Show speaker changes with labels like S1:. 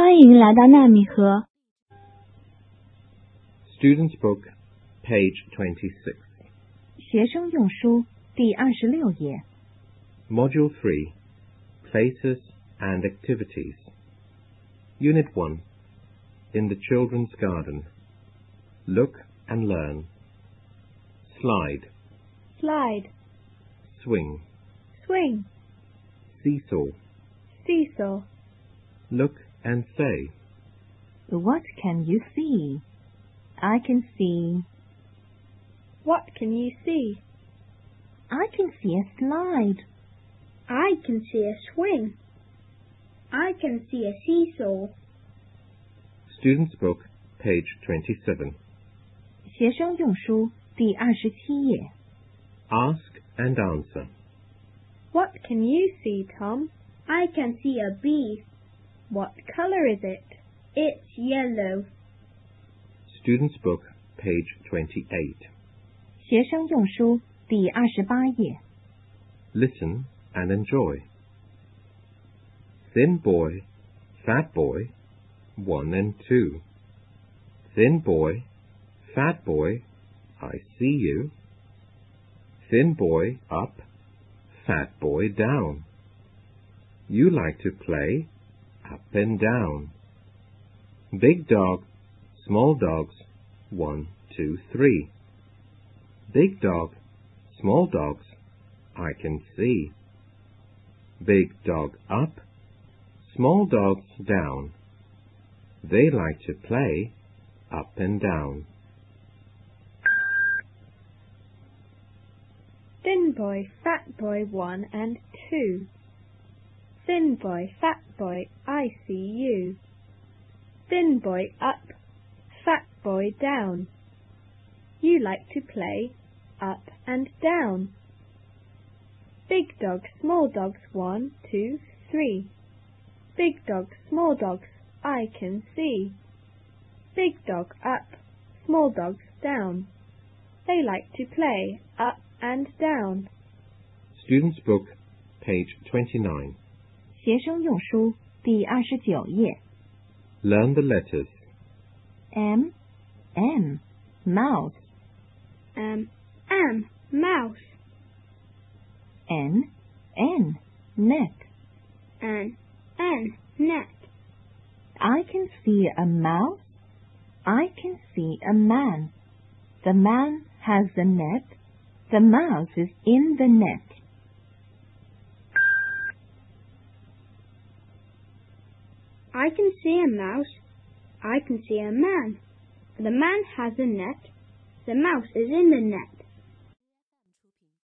S1: 欢迎来到纳米河
S2: Student's Book, page 26.
S3: 学生用书第二十六页。
S2: Module 3 Places and Activities. Unit 1 In the Children's Garden. Look and learn. Slide,
S4: slide,
S2: swing,
S4: swing,
S2: seesaw.
S4: seesaw,
S2: Look and say.
S3: What can you see? I can see.
S4: what can you see?
S3: I can see a slide.
S4: I can see a swing. I can see a seesaw.
S2: Student's Book, page 27.
S3: 学生用书第二十七页。
S2: Ask and answer.
S4: What can you see, Tom? I can see a bee. What color is it? It's yellow.
S2: Student's Book, page 28.
S3: 学生用书第二十八页。
S2: Listen and enjoy. Thin boy, fat boy, one and two. Thin boy, fat boy, I see you. Thin boy up, fat boy down. You like to play up and down. Big dog, small dogs, one, two, three. Big dog, small dogs, I can see. Big dog up, small dogs down. They like to play up and down.
S4: Thin boy, fat boy, one and two. Thin boy, fat boy, I see you. Thin boy up, fat boy down. You like to play up and down. Big dog, small dogs, one, two, three. Big dog, small dogs, I can see. Big dog up, small dogs down. They like to play up and down.
S2: Student's Book, page 29.
S3: 学生用书第二十九页。
S2: Learn the letters.
S3: M, M, mouse.
S4: Um, am, mouse,
S3: N, N, net.
S4: and an, net.
S3: I can see a mouse. I can see a man. The man has the net. The mouse is in the net.
S4: I can see a mouse. I can see a man. The man has a net. The mouse is in the net.